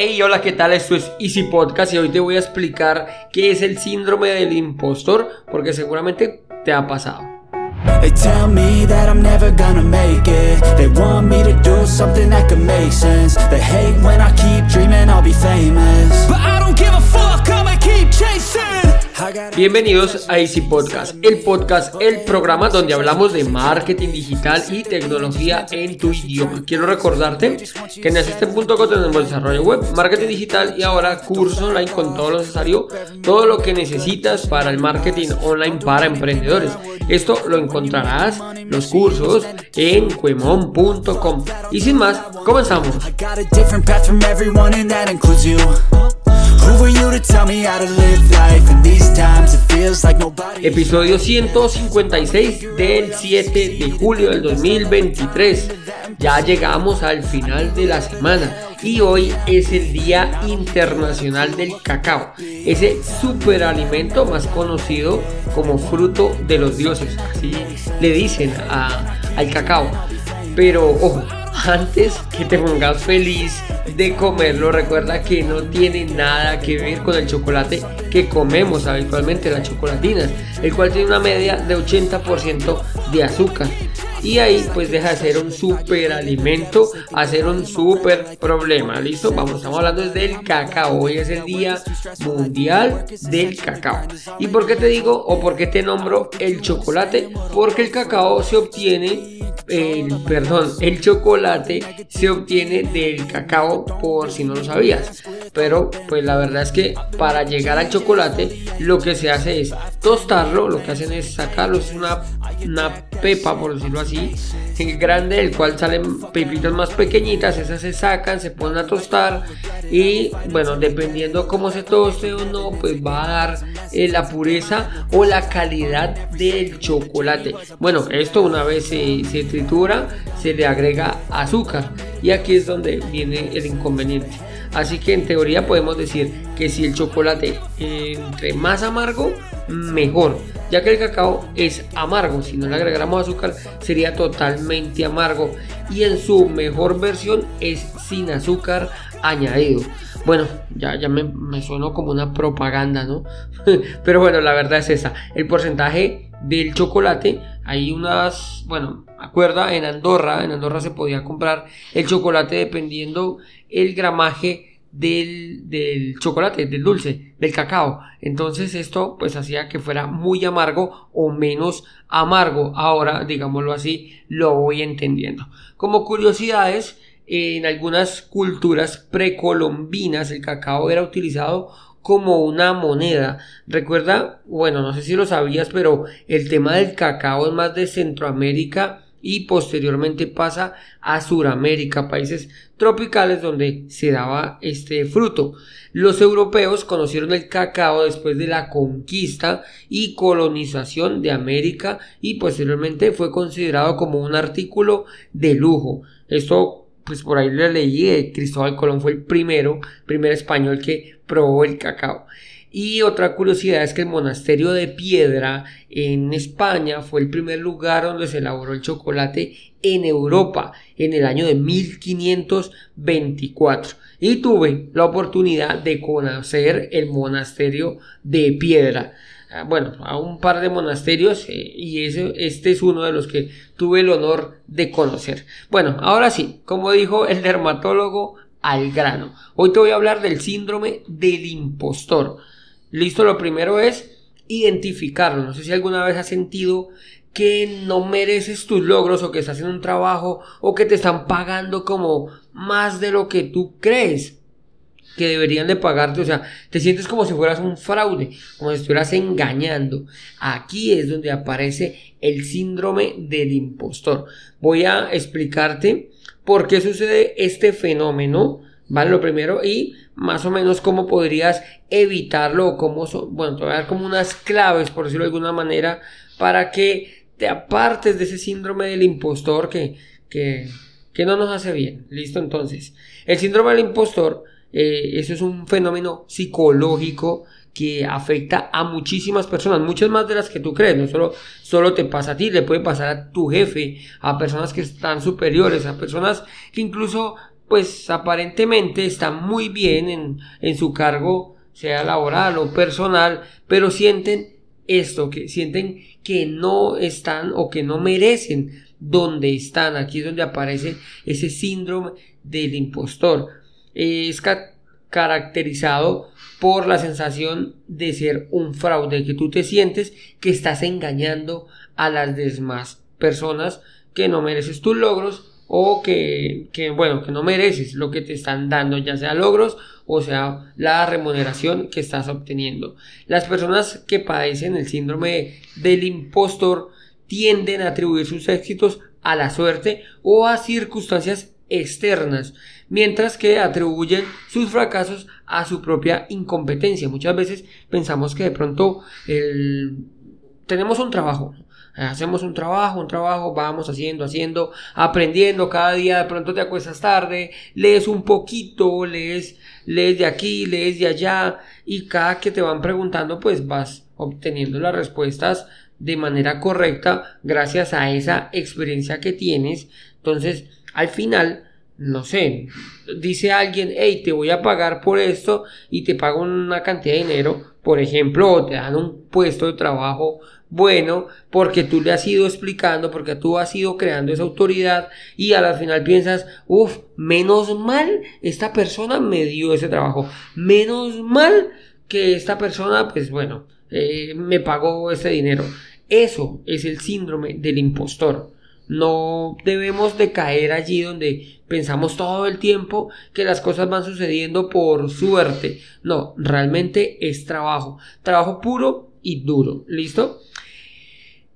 Hey, hola, ¿qué tal? Esto es Easy Podcast y hoy te voy a explicar qué es el síndrome del impostor, porque seguramente te ha pasado. They tell me that I'm never gonna make it They want me to do something that could make sense They hate when I keep dreaming I'll be famous But I don't give a fuck, I'ma keep chasing Bienvenidos a Easy Podcast, el podcast, el programa donde hablamos de marketing digital y tecnología en tu idioma. Quiero recordarte que en Asisten.co tenemos desarrollo web, marketing digital y ahora cursos online con todo lo necesario, todo lo que necesitas para el marketing online para emprendedores. Esto lo encontrarás, los cursos, en cuemon.com. Y sin más, comenzamos. Episodio 156 del 7 de julio del 2023. Ya llegamos al final de la semana y hoy es el Día Internacional del Cacao, ese superalimento más conocido como fruto de los dioses, así le dicen a- al cacao. Pero ojo, antes que te pongas feliz de comerlo, recuerda que no tiene nada que ver con el chocolate que comemos habitualmente, las chocolatinas, el cual tiene una media de 80% de azúcar. Y ahí pues deja de ser un super alimento a un super problema. ¿Listo? Vamos, estamos hablando del cacao. Hoy es el día mundial del cacao. ¿Y por qué te digo o por qué te nombro el chocolate? Porque el cacao se obtiene, el, perdón, el chocolate se obtiene del cacao por si no lo sabías. Pero pues la verdad es que para llegar al chocolate lo que se hace es tostarlo, lo que hacen es sacarlo, es una, una pepa por decirlo así, grande del cual salen pepitas más pequeñitas, esas se sacan, se ponen a tostar y bueno, dependiendo cómo se toste o no, pues va a dar eh, la pureza o la calidad del chocolate. Bueno, esto una vez se, se tritura, se le agrega azúcar y aquí es donde viene el inconveniente. Así que en teoría podemos decir que si el chocolate eh, entre más amargo, mejor, ya que el cacao es amargo, si no le agregamos azúcar sería totalmente amargo y en su mejor versión es sin azúcar añadido. Bueno, ya, ya me, me sonó como una propaganda, ¿no? Pero bueno, la verdad es esa. El porcentaje del chocolate, hay unas, bueno, acuerda, en Andorra, en Andorra se podía comprar el chocolate dependiendo el gramaje del, chocolate, del dulce, del cacao. Entonces esto pues hacía que fuera muy amargo o menos amargo. Ahora, digámoslo así, lo voy entendiendo. Como curiosidades, en algunas culturas precolombinas el cacao era utilizado como una moneda. Recuerda, bueno, no sé si lo sabías, pero el tema del cacao es más de Centroamérica y posteriormente pasa a Suramérica, países tropicales donde se daba este fruto. Los europeos conocieron el cacao después de la conquista y colonización de América y posteriormente fue considerado como un artículo de lujo. Esto pues por ahí le leí, eh, Cristóbal Colón fue el primero, primer español que probó el cacao. Y otra curiosidad es que el monasterio de Piedra en España fue el primer lugar donde se elaboró el chocolate en Europa en el año de 1524. Y tuve la oportunidad de conocer el monasterio de Piedra. Ah, Bueno, a un par de monasterios eh, y este es uno de los que tuve el honor de conocer. Bueno, ahora sí, como dijo el dermatólogo, al grano. Hoy te voy a hablar del síndrome del impostor. Listo, lo primero es identificarlo. No sé si alguna vez has sentido que no mereces tus logros o que estás en un trabajo o que te están pagando como más de lo que tú crees que deberían de pagarte, o sea, te sientes como si fueras un fraude, como si estuvieras engañando. Aquí es donde aparece el síndrome del impostor. Voy a explicarte por qué sucede este fenómeno, ¿vale? Lo primero y más o menos cómo podrías evitarlo o cómo, so- bueno, te voy a dar como unas claves, por decirlo de alguna manera, para que te apartes de ese síndrome del impostor que, que, que no nos hace bien. Listo, entonces, el síndrome del impostor, eh, eso es un fenómeno psicológico que afecta a muchísimas personas, muchas más de las que tú crees, no solo, solo te pasa a ti, le puede pasar a tu jefe, a personas que están superiores, a personas que incluso pues aparentemente están muy bien en, en su cargo, sea laboral o personal, pero sienten esto, que sienten que no están o que no merecen donde están. Aquí es donde aparece ese síndrome del impostor. Es caracterizado por la sensación de ser un fraude, que tú te sientes que estás engañando a las demás personas, que no mereces tus logros o que, que, bueno, que no mereces lo que te están dando, ya sea logros o sea la remuneración que estás obteniendo. Las personas que padecen el síndrome del impostor tienden a atribuir sus éxitos a la suerte o a circunstancias externas, mientras que atribuyen sus fracasos a su propia incompetencia. Muchas veces pensamos que de pronto el... tenemos un trabajo, hacemos un trabajo, un trabajo, vamos haciendo, haciendo, aprendiendo cada día, de pronto te acuestas tarde, lees un poquito, lees, lees de aquí, lees de allá, y cada que te van preguntando, pues vas obteniendo las respuestas de manera correcta gracias a esa experiencia que tienes. Entonces, al final, no sé, dice alguien, hey, te voy a pagar por esto y te pago una cantidad de dinero, por ejemplo, o te dan un puesto de trabajo bueno porque tú le has ido explicando, porque tú has ido creando esa autoridad y al final piensas, uff, menos mal esta persona me dio ese trabajo, menos mal que esta persona, pues bueno, eh, me pagó ese dinero. Eso es el síndrome del impostor. No debemos de caer allí donde pensamos todo el tiempo que las cosas van sucediendo por suerte. No, realmente es trabajo. Trabajo puro y duro. ¿Listo?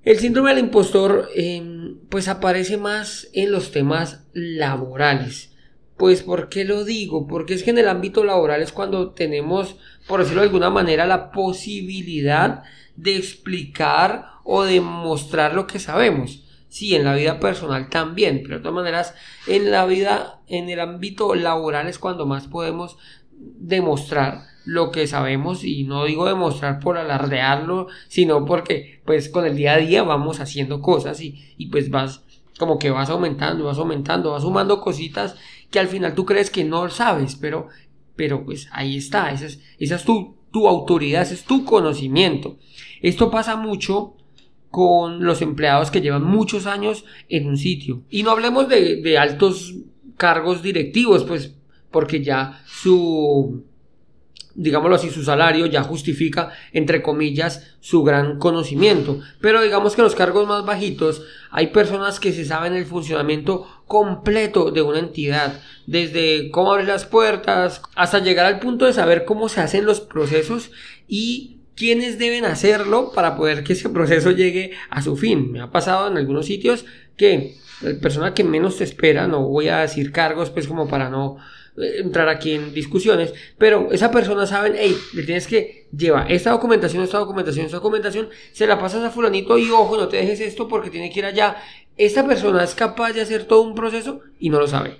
El síndrome del impostor em, pues aparece más en los temas laborales. Pues ¿por qué lo digo? Porque es que en el ámbito laboral es cuando tenemos, por decirlo de alguna manera, la posibilidad de explicar o de mostrar lo que sabemos. Sí, en la vida personal también, pero de todas maneras, en la vida, en el ámbito laboral es cuando más podemos demostrar lo que sabemos y no digo demostrar por alardearlo, sino porque pues con el día a día vamos haciendo cosas y, y pues vas como que vas aumentando, vas aumentando, vas sumando cositas que al final tú crees que no sabes, pero, pero pues ahí está, esa es, tu, tu autoridad, ese es tu conocimiento. Esto pasa mucho con los empleados que llevan muchos años en un sitio. Y no hablemos de, altos cargos directivos, pues porque ya su, digámoslo así, su salario ya justifica, entre comillas, su gran conocimiento. Pero digamos que los cargos más bajitos hay personas que se saben el funcionamiento completo de una entidad, desde cómo abrir las puertas hasta llegar al punto de saber cómo se hacen los procesos y quiénes deben hacerlo para poder que ese proceso llegue a su fin. Me ha pasado en algunos sitios que la persona que menos te espera, no voy a decir cargos, pues como para no eh, entrar aquí en discusiones, pero esa persona sabe, hey, le tienes que llevar esta documentación, esta documentación, esta documentación, se la pasas a fulanito y ojo, no te dejes esto porque tiene que ir allá. Esta persona es capaz de hacer todo un proceso y no lo sabe.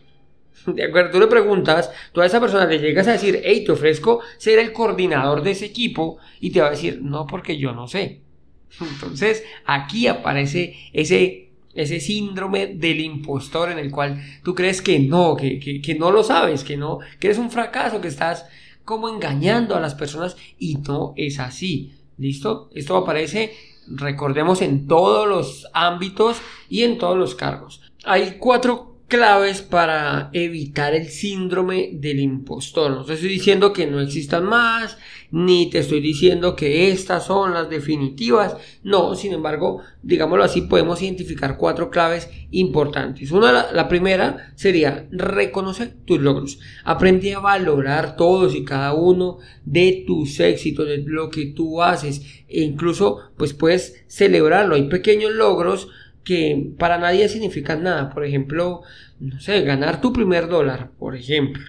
De acuerdo, tú le preguntas, tú a esa persona le llegas a decir, hey, te ofrezco ser el coordinador de ese equipo y te va a decir, no, porque yo no sé. Entonces, aquí aparece ese, ese síndrome del impostor en el cual tú crees que no, que, que, que no lo sabes, que no, que eres un fracaso, que estás como engañando a las personas y no es así. ¿Listo? Esto aparece, recordemos, en todos los ámbitos y en todos los cargos. Hay cuatro claves para evitar el síndrome del impostor. No te estoy diciendo que no existan más, ni te estoy diciendo que estas son las definitivas. No, sin embargo, digámoslo así, podemos identificar cuatro claves importantes. Una, la primera sería reconocer tus logros. Aprende a valorar todos y cada uno de tus éxitos, de lo que tú haces. E incluso, pues puedes celebrarlo. Hay pequeños logros que para nadie significan nada. Por ejemplo, no sé, ganar tu primer dólar, por ejemplo,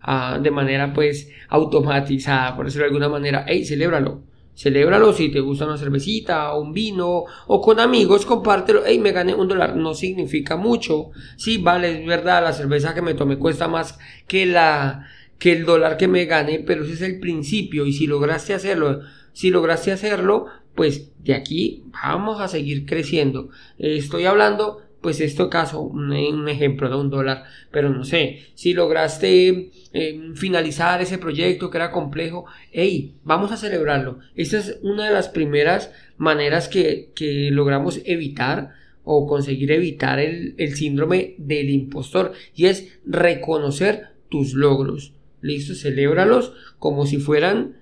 ah, de manera pues automatizada, por decirlo de alguna manera. Hey, celébralo. Celébralo si te gusta una cervecita un vino o con amigos, compártelo. Hey, me gané un dólar. No significa mucho. Sí, vale, es verdad, la cerveza que me tomé cuesta más que la que el dólar que me gane, pero ese es el principio. Y si lograste hacerlo, si lograste hacerlo, pues de aquí vamos a seguir creciendo. estoy hablando pues esto caso, un, ejemplo de un dólar, pero no sé, si lograste eh, finalizar ese proyecto que era complejo, hey, vamos a celebrarlo. Esta es una de las primeras maneras que, logramos evitar o conseguir evitar el, el síndrome del impostor y es reconocer tus logros. Listo, celébralos como si fueran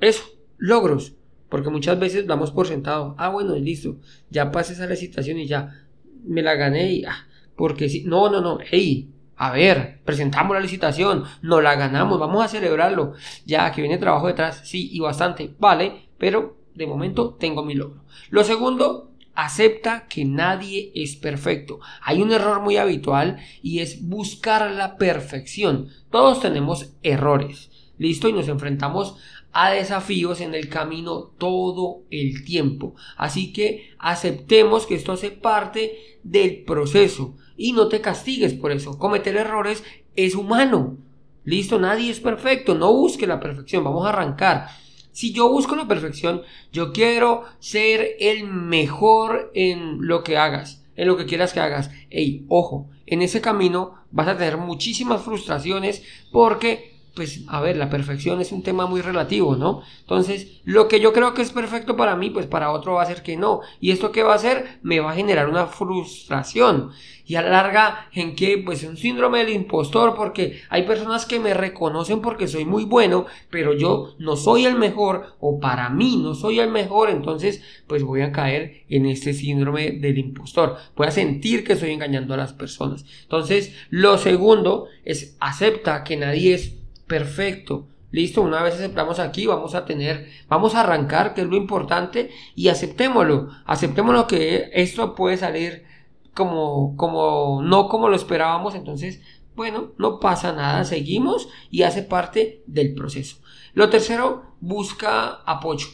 eso, logros. Porque muchas veces damos por sentado, ah, bueno, listo, ya pasé esa licitación y ya me la gané y, ah, porque si, no, no, no, hey, a ver, presentamos la licitación, no la ganamos, vamos a celebrarlo, ya que viene trabajo detrás, sí, y bastante, vale, pero de momento tengo mi logro. Lo segundo, acepta que nadie es perfecto. Hay un error muy habitual y es buscar la perfección. Todos tenemos errores. Listo, y nos enfrentamos a desafíos en el camino todo el tiempo. Así que aceptemos que esto hace parte del proceso y no te castigues por eso. Cometer errores es humano. Listo, nadie es perfecto. No busque la perfección. Vamos a arrancar. Si yo busco la perfección, yo quiero ser el mejor en lo que hagas, en lo que quieras que hagas. Ey, ojo, en ese camino vas a tener muchísimas frustraciones porque pues a ver, la perfección es un tema muy relativo, ¿no? Entonces, lo que yo creo que es perfecto para mí, pues para otro va a ser que no. ¿Y esto qué va a hacer? Me va a generar una frustración. Y a la larga, ¿en qué? Pues un síndrome del impostor, porque hay personas que me reconocen porque soy muy bueno, pero yo no soy el mejor, o para mí no soy el mejor, entonces, pues voy a caer en este síndrome del impostor. Voy a sentir que estoy engañando a las personas. Entonces, lo segundo es acepta que nadie es perfecto. Listo, una vez aceptamos aquí, vamos a tener, vamos a arrancar, que es lo importante, y aceptémoslo. Aceptémoslo que esto puede salir como, como, no como lo esperábamos, entonces, bueno, no pasa nada, seguimos y hace parte del proceso. Lo tercero, busca apoyo.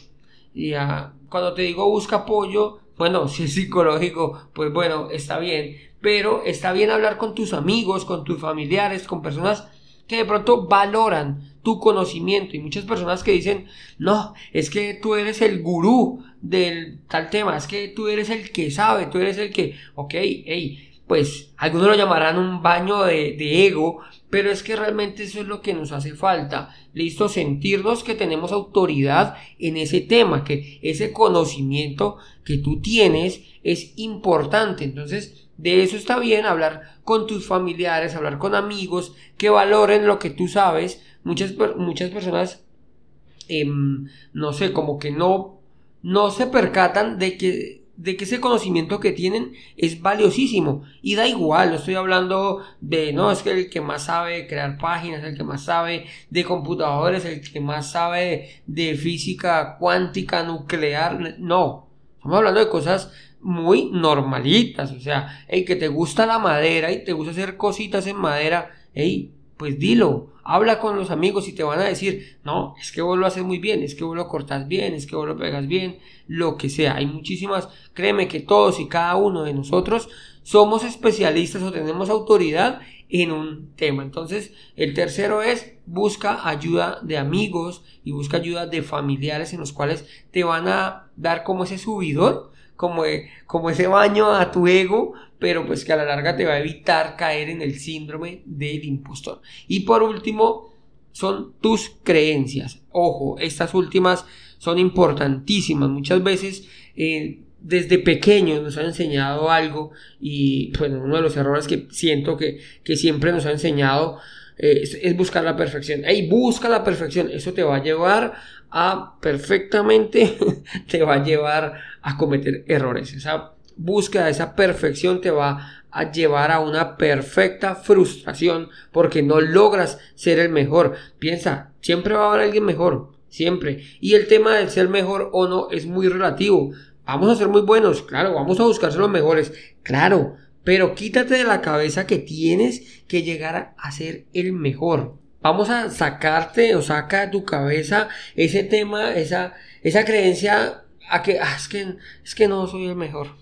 Y cuando te digo busca apoyo, bueno, si es psicológico, pues bueno, está bien, pero está bien hablar con tus amigos, con tus familiares, con personas que de pronto valoran tu conocimiento. Y muchas personas que dicen, no, es que tú eres el gurú del tal tema, es que tú eres el que sabe, tú eres el que, ok, hey, pues algunos lo llamarán un baño de, ego, pero es que realmente eso es lo que nos hace falta, listo, sentirnos que tenemos autoridad en ese tema, que ese conocimiento que tú tienes es importante, entonces de eso está bien hablar con tus familiares, hablar con amigos que valoren lo que tú sabes. Muchas, muchas personas, em, no sé, como que no, no se percatan de que, de que ese conocimiento que tienen es valiosísimo. Y da igual, no estoy hablando de, no, es que el que más sabe crear páginas, el que más sabe de computadores, el que más sabe de física cuántica, nuclear, no. Estamos hablando de cosas muy normalitas, o sea, hey, que te gusta la madera y te gusta hacer cositas en madera, hey, pues dilo, habla con los amigos y te van a decir, no, es que vos lo haces muy bien, es que vos lo cortas bien, es que vos lo pegas bien, lo que sea, hay muchísimas, créeme que todos y cada uno de nosotros somos especialistas o tenemos autoridad en un tema. Entonces, el tercero es busca ayuda de amigos y busca ayuda de familiares en los cuales te van a dar como ese subidón como, como ese baño a tu ego, pero pues que a la larga te va a evitar caer en el síndrome del impostor. Y por último, son tus creencias. Ojo, estas últimas son importantísimas. Muchas veces eh, desde pequeños nos han enseñado algo y bueno, uno de los errores que siento que, que siempre nos ha enseñado eh, es, buscar la perfección. Ey, busca la perfección. Eso te va a llevar perfectamente, te va a llevar a cometer errores. Esa búsqueda esa perfección te va a llevar a una perfecta frustración porque no logras ser el mejor. Piensa, siempre va a haber alguien mejor, siempre. Y el tema de ser mejor o no es muy relativo. Vamos a ser muy buenos, claro, vamos a buscar ser los mejores, claro, pero quítate de la cabeza que tienes que llegar a ser el mejor. Vamos a sacarte o saca de tu cabeza ese tema, esa, esa creencia a que, ah, es que es que no soy el mejor.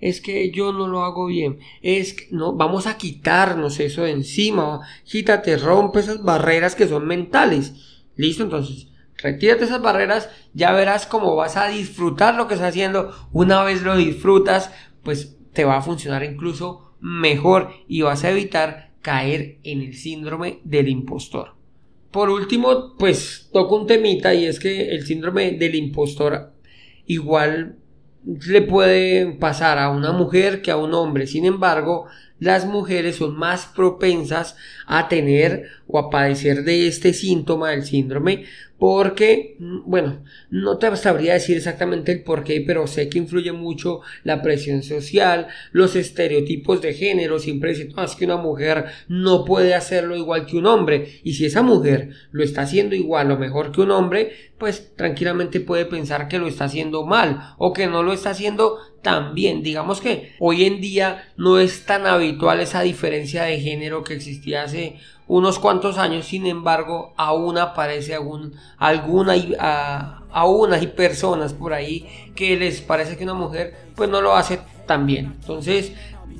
Es que yo no lo hago bien. Es que no, vamos a quitarnos eso de encima. Quítate, rompe esas barreras que son mentales. Listo, entonces, retírate esas barreras, ya verás cómo vas a disfrutar lo que estás haciendo. Una vez lo disfrutas, pues te va a funcionar incluso mejor y vas a evitar caer en el síndrome del impostor. Por último, pues toco un temita y es que el síndrome del impostor igual le puede pasar a una mujer que a un hombre. Sin embargo, las mujeres son más propensas a tener o a padecer de este síntoma del síndrome porque, mm, bueno, no te sabría decir exactamente el por qué, pero sé que influye mucho la presión social, los estereotipos de género, siempre dicen, no, que una mujer no puede hacerlo igual que un hombre, y si esa mujer lo está haciendo igual o mejor que un hombre, pues tranquilamente puede pensar que lo está haciendo mal o que no lo está haciendo tan bien. Digamos que hoy en día no es tan habitual esa diferencia de género que existía hace unos cuantos años, sin embargo, aún aparece algún, alguna, hay personas por ahí que les parece que una mujer pues no lo hace tan bien. Entonces,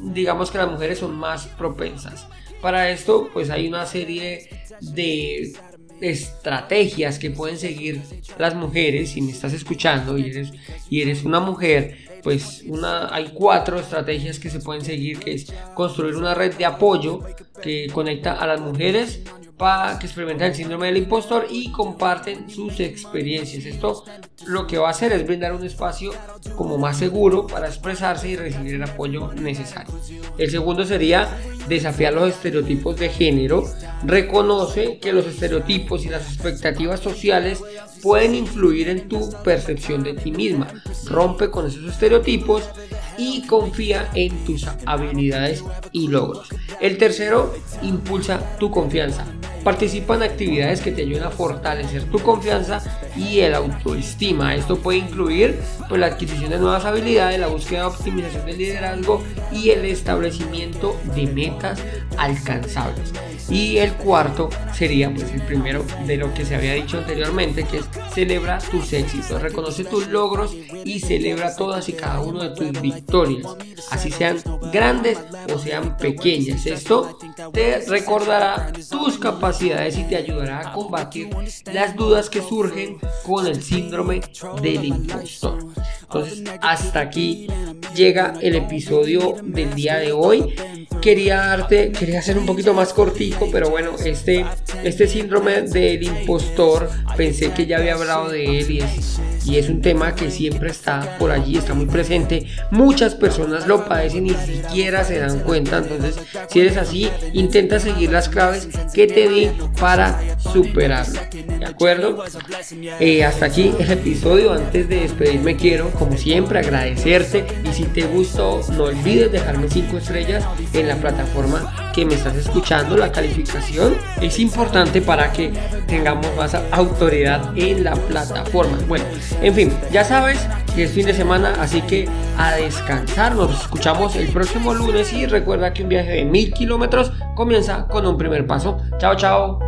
digamos que las mujeres son más propensas. Para esto, pues hay una serie de estrategias que pueden seguir las mujeres. Si me estás escuchando y eres, y eres una mujer, pues una, hay cuatro estrategias que se pueden seguir, que es construir una red de apoyo que conecta a las mujeres para que experimentan el síndrome del impostor y comparten sus experiencias. Esto lo que va a hacer es brindar un espacio como más seguro para expresarse y recibir el apoyo necesario. El segundo sería desafiar los estereotipos de género. Reconoce que los estereotipos y las expectativas sociales pueden influir en tu percepción de ti misma. Rompe con esos estereotipos y confía en tus habilidades y logros. El tercero, impulsa tu confianza. Participa en actividades que te ayuden a fortalecer tu confianza y el autoestima. Esto puede incluir pues, la adquisición de nuevas habilidades, la búsqueda de optimización del liderazgo y el establecimiento de metas alcanzables. Y el cuarto sería pues el primero de lo que se había dicho anteriormente, que es celebra tus éxitos, reconoce tus logros y celebra todas y cada uno de tus victorias, así sean grandes o sean pequeñas. Esto te recordará tus capacidades y te ayudará a combatir las dudas que surgen con el síndrome del impostor. Entonces, hasta aquí llega el episodio del día de hoy quería darte, quería hacer un poquito más cortico, pero bueno, este, este síndrome del impostor, pensé que ya había hablado de él y es, y es un tema que siempre está por allí, está muy presente. Muchas personas lo padecen y ni siquiera se dan cuenta, entonces si eres así, intenta seguir las claves que te di para superarlo. ¿De acuerdo? Eh, hasta aquí el episodio. Antes de despedirme quiero, como siempre, agradecerte y si te gustó, no olvides dejarme 5 estrellas en la plataforma que me estás escuchando. La calificación es importante para que tengamos más autoridad en la plataforma. Bueno, en fin, ya sabes que es fin de semana, así que a descansar. Nos escuchamos el próximo lunes y recuerda que un viaje de mil kilómetros comienza con un primer paso. Chao, chao. tchau.